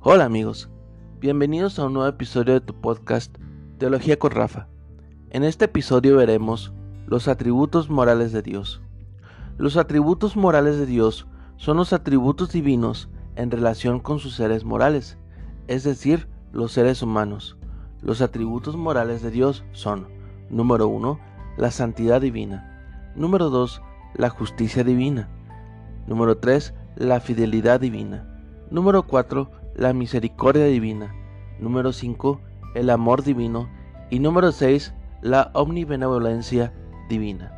Hola amigos, bienvenidos a un nuevo episodio de tu podcast Teología con Rafa. En este episodio veremos los atributos morales de Dios. Los atributos morales de Dios son los atributos divinos en relación con sus seres morales, es decir, los seres humanos. Los atributos morales de Dios son, número 1, la santidad divina, número 2, la justicia divina, número 3, la fidelidad divina, número 4, la misericordia divina. Número 5, el amor divino. Y número 6, la omnibenevolencia divina.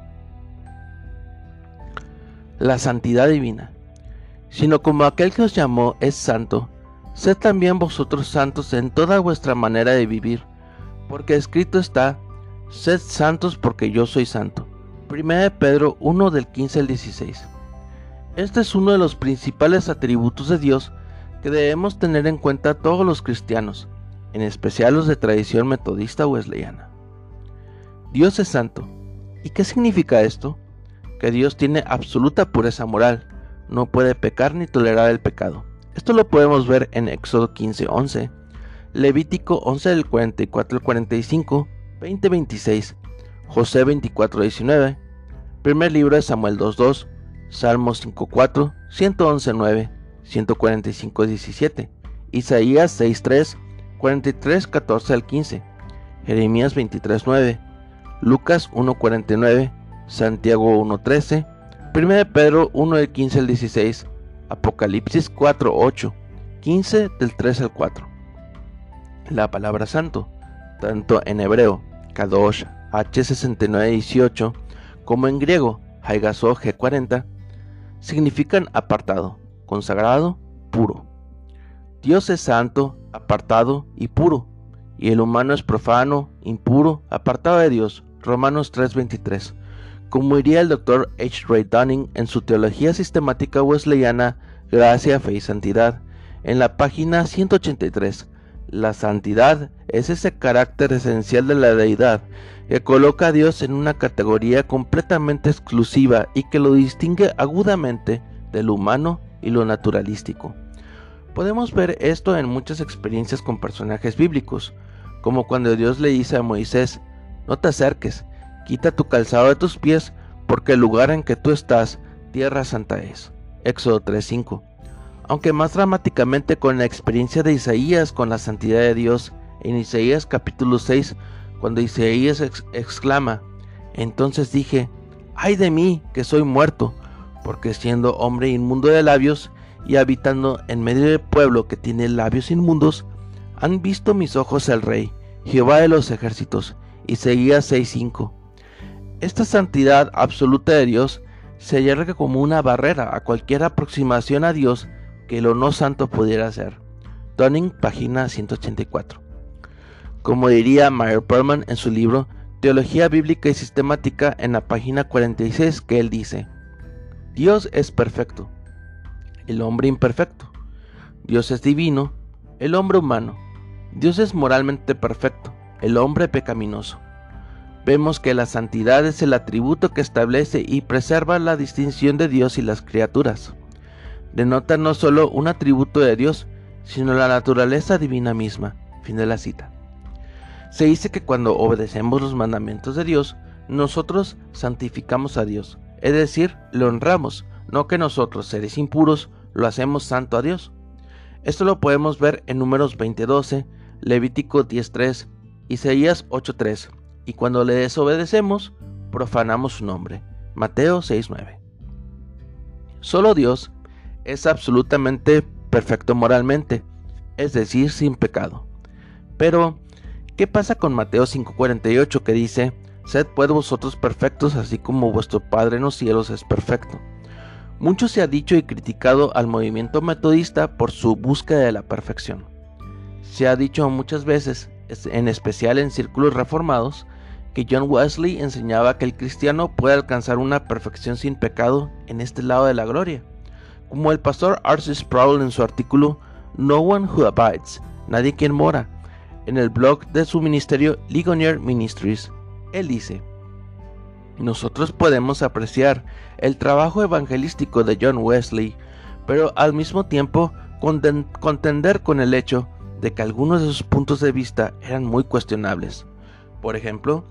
La santidad divina. Sino como aquel que os llamó es santo, sed también vosotros santos en toda vuestra manera de vivir, porque escrito está, sed santos porque yo soy santo. 1 Pedro 1 del 15 al 16. Este es uno de los principales atributos de Dios que debemos tener en cuenta todos los cristianos, en especial los de tradición metodista wesleyana. Dios es santo. ¿Y qué significa esto? Que Dios tiene absoluta pureza moral, no puede pecar ni tolerar el pecado. Esto lo podemos ver en Éxodo 15:11, Levítico 11 del 44 al 45, 20:26, José 24:19, primer libro de Samuel 2:2, Salmos 5:4, 111:9, 145, 17, Isaías 6, 3, 43, 14 al 15, Jeremías 23, 9, Lucas 1, 49, Santiago 1, 13, 1 Pedro 1 del 15 al 16, Apocalipsis 4, 8, 15 del 3 al 4. La palabra santo, tanto en hebreo, Kadosh H69 18, como en griego, Haigaso G40, significan apartado, consagrado, puro. Dios es santo, apartado y puro, y el humano es profano, impuro, apartado de Dios. Romanos 3:23. Como diría el Dr. H. Ray Dunning en su Teología Sistemática Wesleyana, Gracia, Fe y Santidad, en la página 183, la santidad es ese carácter esencial de la deidad que coloca a Dios en una categoría completamente exclusiva y que lo distingue agudamente del humano y lo naturalístico. Podemos ver esto en muchas experiencias con personajes bíblicos, como cuando Dios le dice a Moisés, no te acerques, quita tu calzado de tus pies, porque el lugar en que tú estás, tierra santa es. Éxodo 3.5. Aunque más dramáticamente con la experiencia de Isaías con la santidad de Dios, en Isaías capítulo 6, cuando Isaías exclama, entonces dije, ay de mí, que soy muerto, porque siendo hombre inmundo de labios y habitando en medio del pueblo que tiene labios inmundos, han visto mis ojos el Rey, Jehová de los ejércitos. Isaías 6:5. Esta santidad absoluta de Dios se allarga como una barrera a cualquier aproximación a Dios que lo no santo pudiera hacer. Dunning, página 184. Como diría Meyer Perlman en su libro Teología Bíblica y Sistemática en la página 46, que él dice, Dios es perfecto, el hombre imperfecto. Dios es divino, el hombre humano. Dios es moralmente perfecto, el hombre pecaminoso. Vemos que la santidad es el atributo que establece y preserva la distinción de Dios y las criaturas. Denota no solo un atributo de Dios, sino la naturaleza divina misma. Fin de la cita. Se dice que cuando obedecemos los mandamientos de Dios, nosotros santificamos a Dios, es decir, le honramos, no que nosotros, seres impuros, lo hacemos santo a Dios. Esto lo podemos ver en Números 20:12, Levítico 10:3, Isaías 8:3, y cuando le desobedecemos, profanamos su nombre. Mateo 6:9. Solo Dios es absolutamente perfecto moralmente, es decir, sin pecado. Pero, ¿qué pasa con Mateo 5:48 que dice, Sed pues vosotros perfectos, así como vuestro Padre en los cielos es perfecto. Mucho se ha dicho y criticado al movimiento metodista por su búsqueda de la perfección. Se ha dicho muchas veces, en especial en círculos reformados, que John Wesley enseñaba que el cristiano puede alcanzar una perfección sin pecado en este lado de la gloria. Como el pastor Arcis Sproul en su artículo No One Who Abides, Nadie Quien Mora, en el blog de su ministerio Ligonier Ministries, él dice, nosotros podemos apreciar el trabajo evangelístico de John Wesley pero al mismo tiempo contender con el hecho de que algunos de sus puntos de vista eran muy cuestionables. Por ejemplo,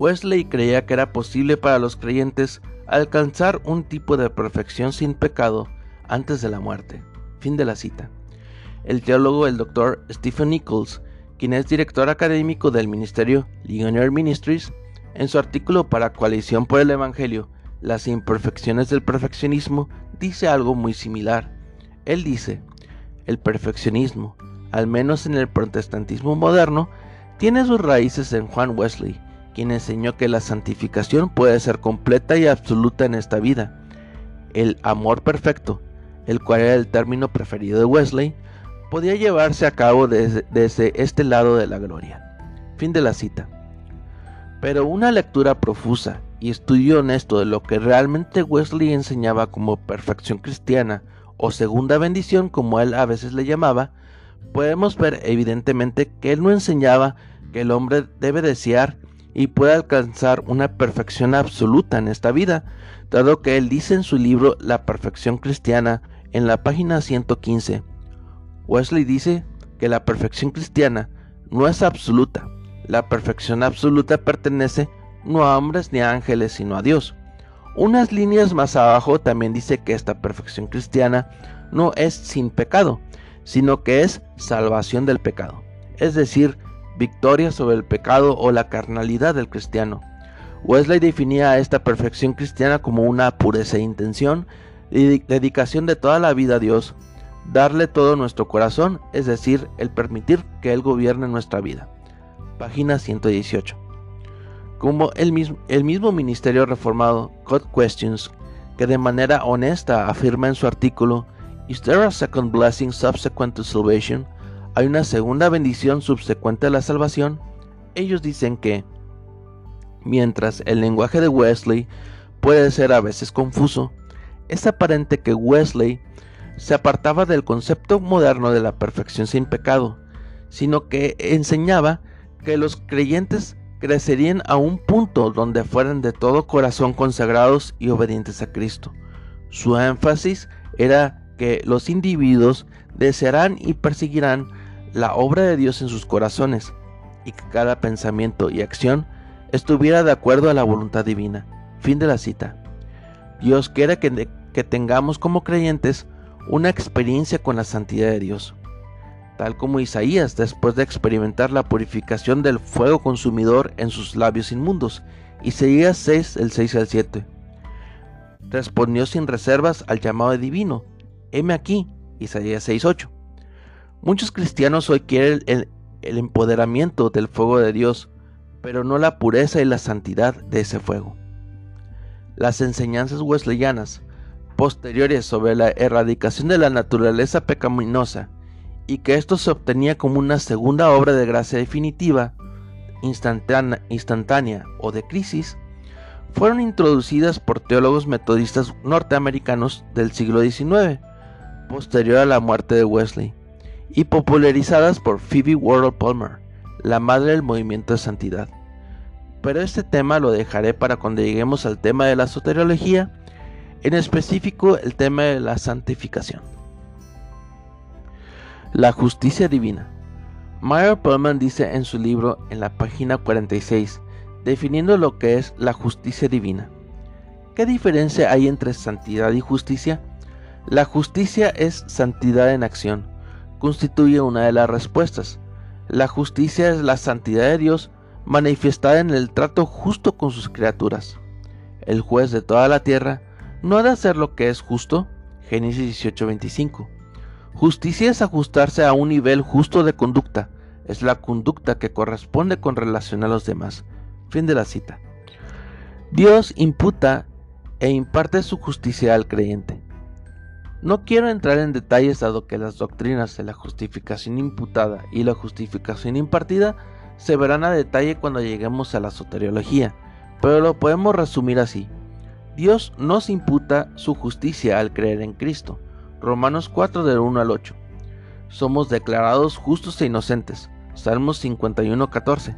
Wesley creía que era posible para los creyentes alcanzar un tipo de perfección sin pecado antes de la muerte. Fin de la cita. El teólogo, el doctor Stephen Nichols, quien es director académico del ministerio Ligonier Ministries, en su artículo para Coalición por el Evangelio, Las imperfecciones del perfeccionismo, dice algo muy similar. Él dice, el perfeccionismo, al menos en el protestantismo moderno, tiene sus raíces en Juan Wesley, quien enseñó que la santificación puede ser completa y absoluta en esta vida. El amor perfecto, el cual era el término preferido de Wesley, podía llevarse a cabo desde, este lado de la gloria. Fin de la cita. Pero una lectura profusa y estudio honesto de lo que realmente Wesley enseñaba como perfección cristiana o segunda bendición como él a veces le llamaba, podemos ver evidentemente que él no enseñaba que el hombre debe desear y puede alcanzar una perfección absoluta en esta vida, dado que él dice en su libro La perfección cristiana en la página 115. Wesley dice que la perfección cristiana no es absoluta. La perfección absoluta pertenece no a hombres ni a ángeles, sino a Dios. Unas líneas más abajo también dice que esta perfección cristiana no es sin pecado, sino que es salvación del pecado, es decir, victoria sobre el pecado o la carnalidad del cristiano. Wesley definía a esta perfección cristiana como una pureza de intención y dedicación de toda la vida a Dios, darle todo nuestro corazón, es decir, el permitir que Él gobierne nuestra vida. Página 118. Como el mismo, el mismo Ministerio Reformado, God Questions, que de manera honesta afirma en su artículo, Is there a second blessing subsequent to salvation? ¿Hay una segunda bendición subsecuente a la salvación? Ellos dicen que, mientras el lenguaje de Wesley puede ser a veces confuso, es aparente que Wesley se apartaba del concepto moderno de la perfección sin pecado, sino que enseñaba que los creyentes crecerían a un punto donde fueran de todo corazón consagrados y obedientes a Cristo. Su énfasis era que los individuos desearán y perseguirán la obra de Dios en sus corazones y que cada pensamiento y acción estuviera de acuerdo a la voluntad divina. Fin de la cita. Dios quiere que, que tengamos como creyentes una experiencia con la santidad de Dios, tal como Isaías después de experimentar la purificación del fuego consumidor en sus labios inmundos. Isaías 6, el 6 al 7. Respondió sin reservas al llamado divino. Heme aquí, Isaías 6, 8. Muchos cristianos hoy quieren el, empoderamiento del fuego de Dios, pero no la pureza y la santidad de ese fuego. Las enseñanzas wesleyanas posteriores sobre la erradicación de la naturaleza pecaminosa y que esto se obtenía como una segunda obra de gracia definitiva, instantánea, instantánea o de crisis, fueron introducidas por teólogos metodistas norteamericanos del siglo XIX, posterior a la muerte de Wesley, y popularizadas por Phoebe Wardle Palmer, la madre del movimiento de santidad. Pero este tema lo dejaré para cuando lleguemos al tema de la soteriología en específico el tema de la santificación. La justicia divina. Meyer Pullman dice en su libro en la página 46, definiendo lo que es la justicia divina. ¿Qué diferencia hay entre santidad y justicia? La justicia es santidad en acción, constituye una de las respuestas. La justicia es la santidad de Dios manifestada en el trato justo con sus criaturas. El juez de toda la tierra no ha de hacer lo que es justo. Génesis 18:25. Justicia es ajustarse a un nivel justo de conducta. Es la conducta que corresponde con relación a los demás. Fin de la cita. Dios imputa e imparte su justicia al creyente. No quiero entrar en detalles dado que las doctrinas de la justificación imputada y la justificación impartida se verán a detalle cuando lleguemos a la soteriología, pero lo podemos resumir así. Dios nos imputa su justicia al creer en Cristo. Romanos 4 del 1 al 8. Somos declarados justos e inocentes. Salmos 51 14.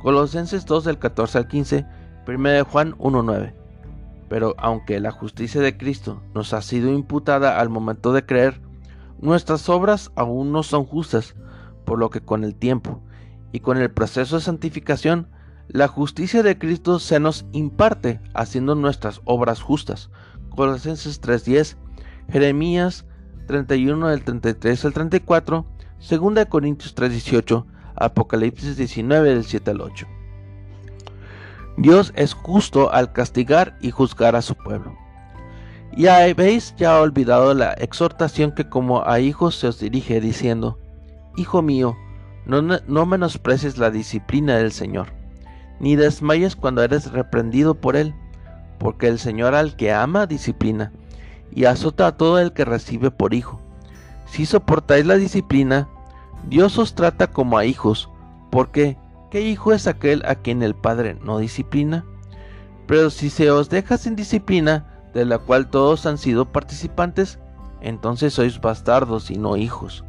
Colosenses 2 del 14 al 15. 1 Juan 1 9. Pero aunque la justicia de Cristo nos ha sido imputada al momento de creer, nuestras obras aún no son justas, por lo que con el tiempo y con el proceso de santificación, la justicia de Cristo se nos imparte haciendo nuestras obras justas. Colosenses 3:10, Jeremías 31 del 33 al 34, 2 Corintios 3:18, Apocalipsis 19 del 7 al 8. Dios es justo al castigar y juzgar a su pueblo. Y habéis ya olvidado la exhortación que como a hijos se os dirige diciendo, Hijo mío, no, no menosprecies la disciplina del Señor, ni desmayes cuando eres reprendido por Él, porque el Señor al que ama disciplina, y azota a todo el que recibe por hijo. Si soportáis la disciplina, Dios os trata como a hijos, porque ¿qué hijo es aquel a quien el Padre no disciplina? Pero si se os deja sin disciplina, de la cual todos han sido participantes, entonces sois bastardos y no hijos.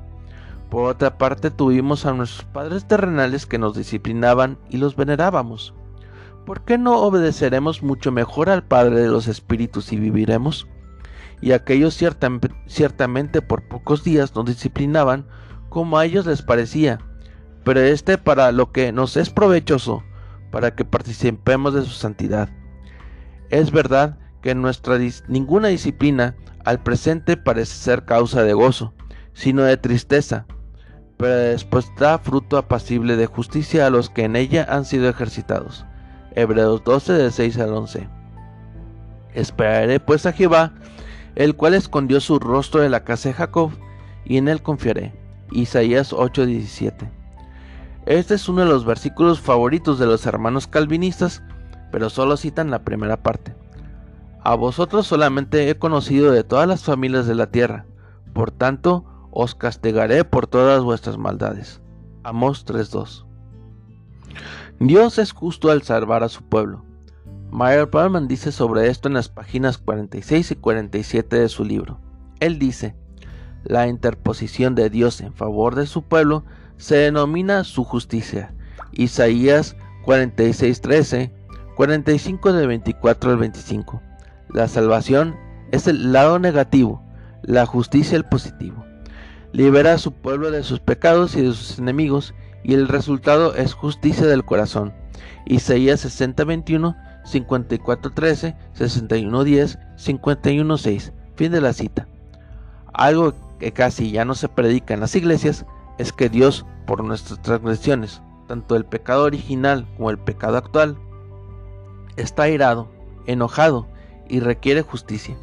Por otra parte, tuvimos a nuestros padres terrenales que nos disciplinaban y los venerábamos. ¿Por qué no obedeceremos mucho mejor al Padre de los Espíritus y viviremos? Y aquellos ciertamente por pocos días nos disciplinaban como a ellos les parecía, pero este para lo que nos es provechoso, para que participemos de su santidad. Es verdad que nuestra ninguna disciplina al presente parece ser causa de gozo, sino de tristeza, pero después da fruto apacible de justicia a los que en ella han sido ejercitados. Hebreos 12 de 6 al 11. Esperaré pues a Jehová, el cual escondió su rostro de la casa de Jacob, y en él confiaré. Isaías 8:17. Este es uno de los versículos favoritos de los hermanos calvinistas, pero solo citan la primera parte. A vosotros solamente he conocido de todas las familias de la tierra, por tanto os castigaré por todas vuestras maldades. Amos 3:2. Dios es justo al salvar a su pueblo. Meyer Palman dice sobre esto en las páginas 46 y 47 de su libro. Él dice, la interposición de Dios en favor de su pueblo se denomina su justicia. Isaías 46:13, 45 de 24 al 25. La salvación es el lado negativo, la justicia el positivo. Libera a su pueblo de sus pecados y de sus enemigos y el resultado es justicia del corazón. Isaías 60:21 54.13, 61.10, 51.6. Fin de la cita. Algo que casi ya no se predica en las iglesias es que Dios, por nuestras transgresiones, tanto el pecado original como el pecado actual, está airado, enojado y requiere justicia.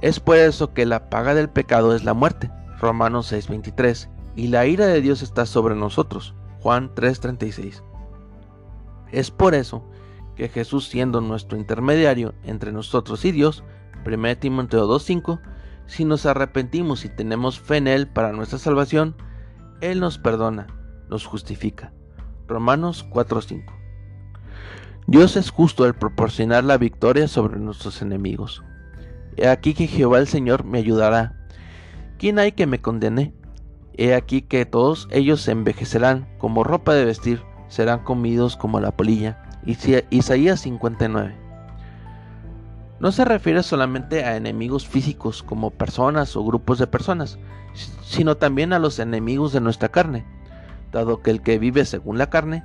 Es por eso que la paga del pecado es la muerte, Romanos 6:23, y la ira de Dios está sobre nosotros, Juan 3:36. Es por eso que Jesús siendo nuestro intermediario entre nosotros y Dios, 1 Timoteo 2.5, si nos arrepentimos y tenemos fe en Él para nuestra salvación, Él nos perdona, nos justifica. Romanos 4.5. Dios es justo al proporcionar la victoria sobre nuestros enemigos. He aquí que Jehová el Señor me ayudará. ¿Quién hay que me condene? He aquí que todos ellos se envejecerán como ropa de vestir, serán comidos como la polilla Isaías 59. No se refiere solamente a enemigos físicos como personas o grupos de personas, sino también a los enemigos de nuestra carne, dado que el que vive según la carne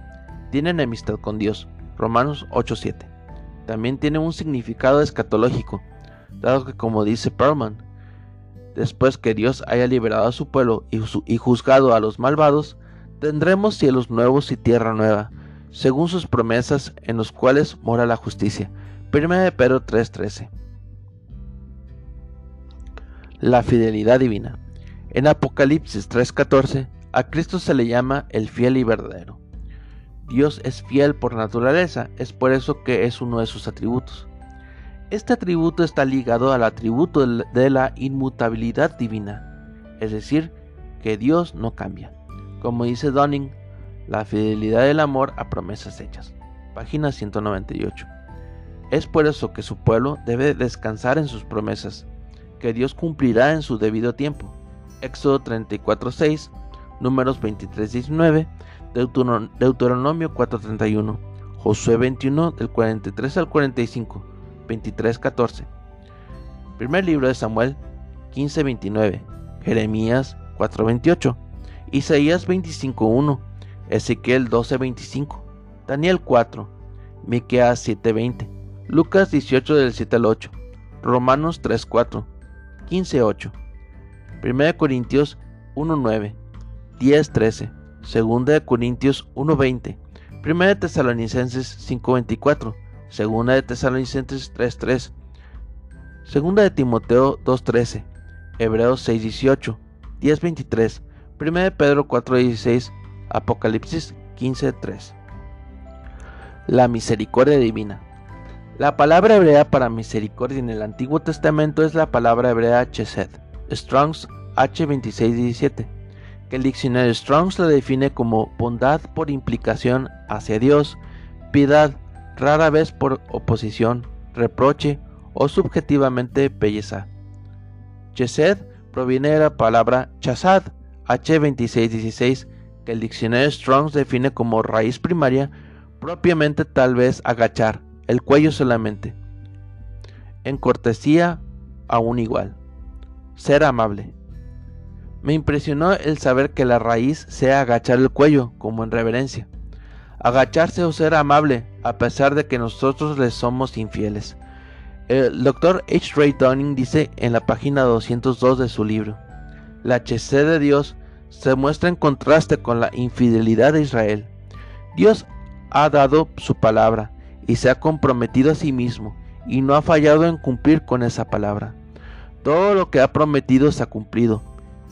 tiene enemistad con Dios. Romanos 8:7. También tiene un significado escatológico, dado que como dice Perlman, después que Dios haya liberado a su pueblo y juzgado a los malvados, tendremos cielos nuevos y tierra nueva, según sus promesas en los cuales mora la justicia. 1 de Pedro 3:13. La fidelidad divina. En Apocalipsis 3:14, a Cristo se le llama el fiel y verdadero. Dios es fiel por naturaleza, es por eso que es uno de sus atributos. Este atributo está ligado al atributo de la inmutabilidad divina, es decir, que Dios no cambia. Como dice Dunning, la fidelidad del amor a promesas hechas. Página 198. Es por eso que su pueblo debe descansar en sus promesas, que Dios cumplirá en su debido tiempo. Éxodo 34.6, números 23.19, Deuteronomio 4.31, Josué 21 del 43 al 45, 23:14. Primer libro de Samuel 15:29. Jeremías 4:28. Isaías 25:1. Ezequiel 12:25. Daniel 4. Miqueas 7:20. Lucas 18 del 7 al 8. Romanos 3:4. 15:8. 1 Corintios 1:9. 10:13. 2 Corintios 1:20. 1 Tesalonicenses 5:24. 2 de Tesalonicenses 3:3. 2 de Timoteo 2:13. Hebreos 6:18. 10:23. 1 de Pedro 4:16. Apocalipsis 15:3. La misericordia divina. La palabra hebrea para misericordia en el Antiguo Testamento es la palabra hebrea chesed, Strong's H2617, que el diccionario Strong's la define como bondad por implicación hacia Dios, piedad, rara vez por oposición, reproche o subjetivamente belleza. Chesed proviene de la palabra chasad, H2616, que el diccionario Strong's define como raíz primaria, propiamente tal vez agachar, el cuello solamente. En cortesía, aún igual. Ser amable. Me impresionó el saber que la raíz sea agachar el cuello, como en reverencia. Agacharse o ser amable, a pesar de que nosotros les somos infieles. El Dr. H. Ray Dunning dice en la página 202 de su libro, la HC de Dios se muestra en contraste con la infidelidad de Israel. Dios ha dado su palabra, y se ha comprometido a sí mismo y no ha fallado en cumplir con esa palabra. Todo lo que ha prometido se ha cumplido.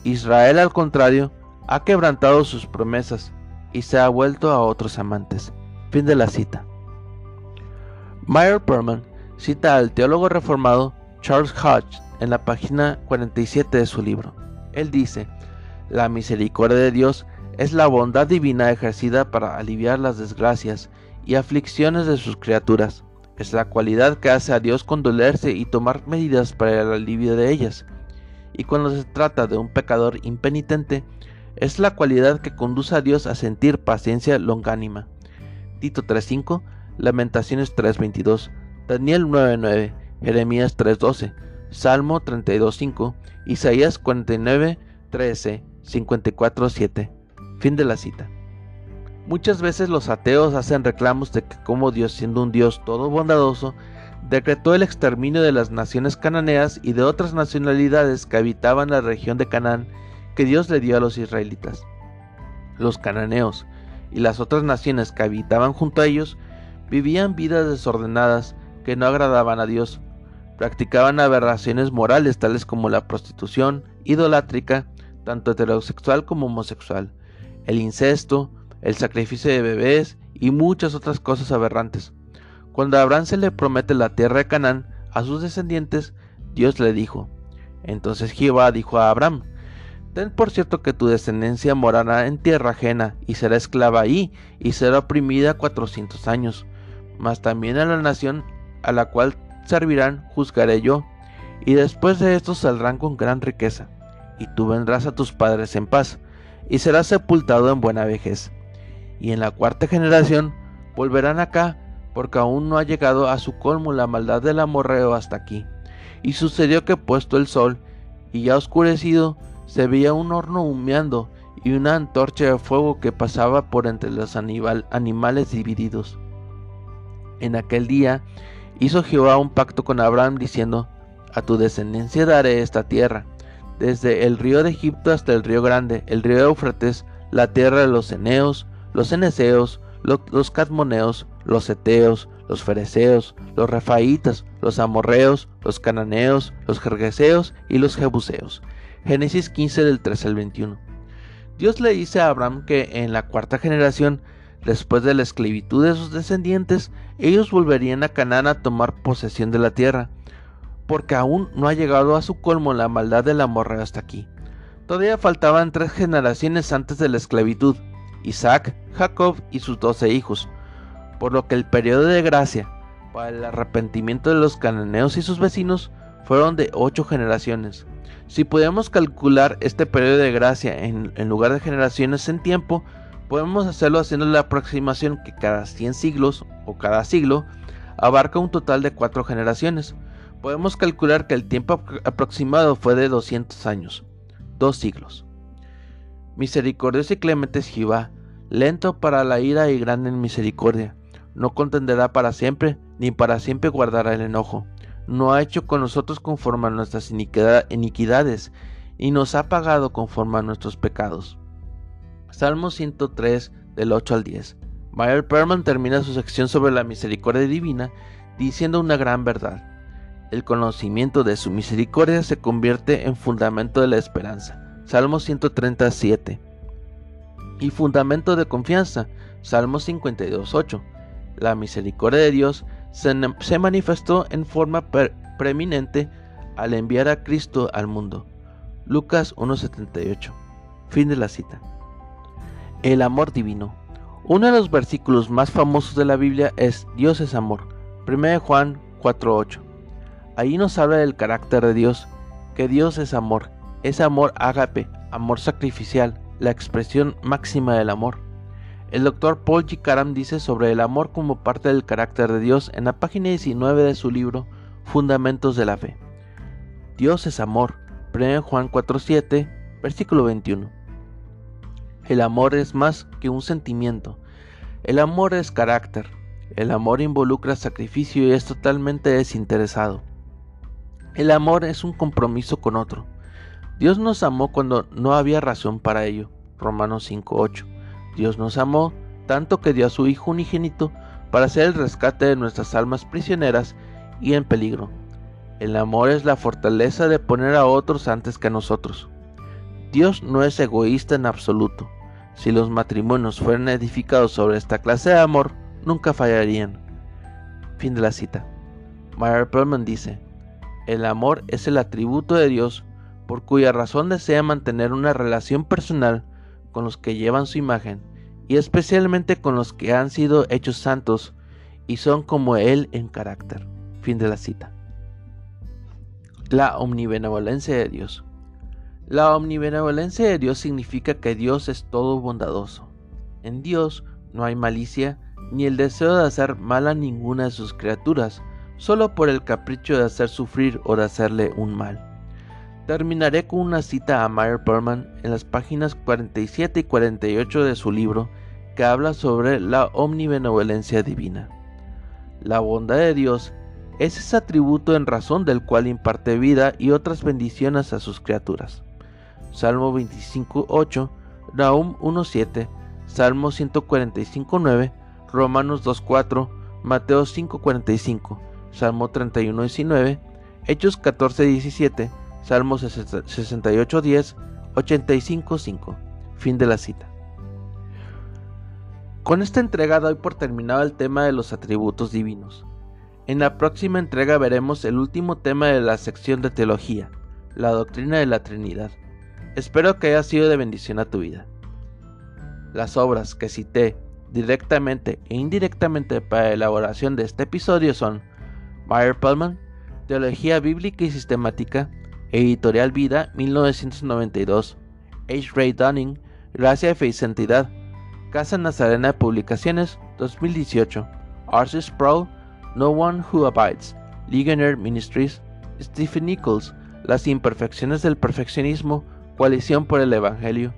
Israel, al contrario, ha quebrantado sus promesas y se ha vuelto a otros amantes. Fin de la cita. Meyer Perman cita al teólogo reformado Charles Hodge en la página 47 de su libro. Él dice, la misericordia de Dios es la bondad divina ejercida para aliviar las desgracias y aflicciones de sus criaturas. Es la cualidad que hace a Dios condolerse y tomar medidas para el alivio de ellas. Y cuando se trata de un pecador impenitente, es la cualidad que conduce a Dios a sentir paciencia longánima. Tito 3.5, Lamentaciones 3.22, Daniel 9.9, Jeremías 3.12, Salmo 32.5, Isaías 49.13, 54.7. Fin de la cita. Muchas veces los ateos hacen reclamos de que como Dios siendo un Dios todo bondadoso, decretó el exterminio de las naciones cananeas y de otras nacionalidades que habitaban la región de Canaán que Dios le dio a los israelitas. Los cananeos y las otras naciones que habitaban junto a ellos vivían vidas desordenadas que no agradaban a Dios, practicaban aberraciones morales tales como la prostitución idolátrica, tanto heterosexual como homosexual, el incesto, el sacrificio de bebés y muchas otras cosas aberrantes. Cuando Abraham se le promete la tierra de Canaán a sus descendientes, Dios le dijo. Entonces Jehová dijo a Abraham, Ten por cierto que tu descendencia morará en tierra ajena y será esclava ahí y será oprimida cuatrocientos años. Mas también a la nación a la cual servirán juzgaré yo, y después de esto saldrán con gran riqueza, y tú vendrás a tus padres en paz, y serás sepultado en buena vejez y en la cuarta generación volverán acá, porque aún no ha llegado a su colmo la maldad del amorreo hasta aquí. Y sucedió que puesto el sol, y ya oscurecido, se veía un horno humeando y una antorcha de fuego que pasaba por entre los animales divididos. En aquel día hizo Jehová un pacto con Abraham diciendo, A tu descendencia daré esta tierra, desde el río de Egipto hasta el río grande, el río Éufrates, la tierra de los Eneos, los eneseos, los, cadmoneos, los eteos, los fereceos, los refaitas, los amorreos, los cananeos, los jergeseos y los jebuseos. Génesis 15 del 13 al 21. Dios le dice a Abraham que en la cuarta generación, después de la esclavitud de sus descendientes, ellos volverían a Canaán a tomar posesión de la tierra, porque aún no ha llegado a su colmo la maldad del amorreo hasta aquí. Todavía faltaban tres generaciones antes de la esclavitud, Isaac, Jacob y sus doce hijos, por lo que el periodo de gracia para el arrepentimiento de los cananeos y sus vecinos fueron de ocho generaciones. Si podemos calcular este periodo de gracia en, lugar de generaciones en tiempo, podemos hacerlo haciendo la aproximación que cada 100 siglos o cada siglo abarca un total de cuatro generaciones. Podemos calcular que el tiempo aproximado fue de 200 años, dos siglos. Misericordioso y clemente es Jehová, lento para la ira y grande en misericordia. No contenderá para siempre, ni para siempre guardará el enojo. No ha hecho con nosotros conforme a nuestras iniquidades, y nos ha pagado conforme a nuestros pecados. Salmo 103, del 8 al 10. Mayer Perman termina su sección sobre la misericordia divina diciendo una gran verdad. El conocimiento de su misericordia se convierte en fundamento de la esperanza. Salmo 137. Y fundamento de confianza. Salmo 52.8. La misericordia de Dios se, manifestó en forma preeminente al enviar a Cristo al mundo. Lucas 1.78. Fin de la cita. El amor divino. Uno de los versículos más famosos de la Biblia es Dios es amor. 1 Juan 4.8. Ahí nos habla del carácter de Dios, que Dios es amor, es amor ágape, amor sacrificial, la expresión máxima del amor. El doctor Paul G. Karam dice sobre el amor como parte del carácter de Dios en la página 19 de su libro Fundamentos de la Fe. Dios es amor, 1 Juan 4.7, versículo 21. El amor es más que un sentimiento. El amor es carácter. El amor involucra sacrificio y es totalmente desinteresado. El amor es un compromiso con otro. Dios nos amó cuando no había razón para ello. Romanos 5.8. Dios nos amó tanto que dio a su Hijo unigénito para hacer el rescate de nuestras almas prisioneras y en peligro. El amor es la fortaleza de poner a otros antes que a nosotros. Dios no es egoísta en absoluto. Si los matrimonios fueran edificados sobre esta clase de amor, nunca fallarían. Fin de la cita. Meyer Perlman dice, el amor es el atributo de Dios por cuya razón desea mantener una relación personal con los que llevan su imagen y especialmente con los que han sido hechos santos y son como Él en carácter. Fin de la cita. La omnibenevolencia de Dios. La omnibenevolencia de Dios significa que Dios es todo bondadoso. En Dios no hay malicia ni el deseo de hacer mal a ninguna de sus criaturas, solo por el capricho de hacer sufrir o de hacerle un mal. Terminaré con una cita a Meyer Perman en las páginas 47 y 48 de su libro que habla sobre la omnibenevolencia divina. La bondad de Dios es ese atributo en razón del cual imparte vida y otras bendiciones a sus criaturas. Salmo 25.8, Nahum 1.7, Salmo 145.9, Romanos 2.4, Mateo 5.45, Salmo 31.19, Hechos 14.17, Salmo 68.10, 85.5. Fin de la cita. Con esta entrega doy por terminado el tema de los atributos divinos. En la próxima entrega veremos el último tema de la sección de teología, la doctrina de la Trinidad. Espero que haya sido de bendición a tu vida. Las obras que cité directamente e indirectamente para la elaboración de este episodio son Meyer Pullman, Teología Bíblica y Sistemática, Editorial Vida 1992, H. Ray Dunning, Gracia, Fe y Santidad, Casa Nazarena de Publicaciones 2018, Arcis Sproul, No One Who Abides, Ligonier Ministries, Stephen Nichols, Las Imperfecciones del Perfeccionismo, Coalición por el Evangelio,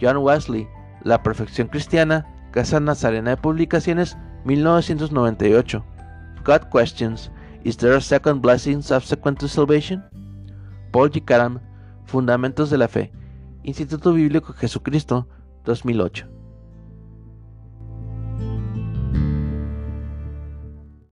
John Wesley, La Perfección Cristiana, Casa Nazarena de Publicaciones 1998, God Questions, Is there a second blessing subsequent to salvation? Paul G. Fundamentos de la Fe, Instituto Bíblico Jesucristo, 2008.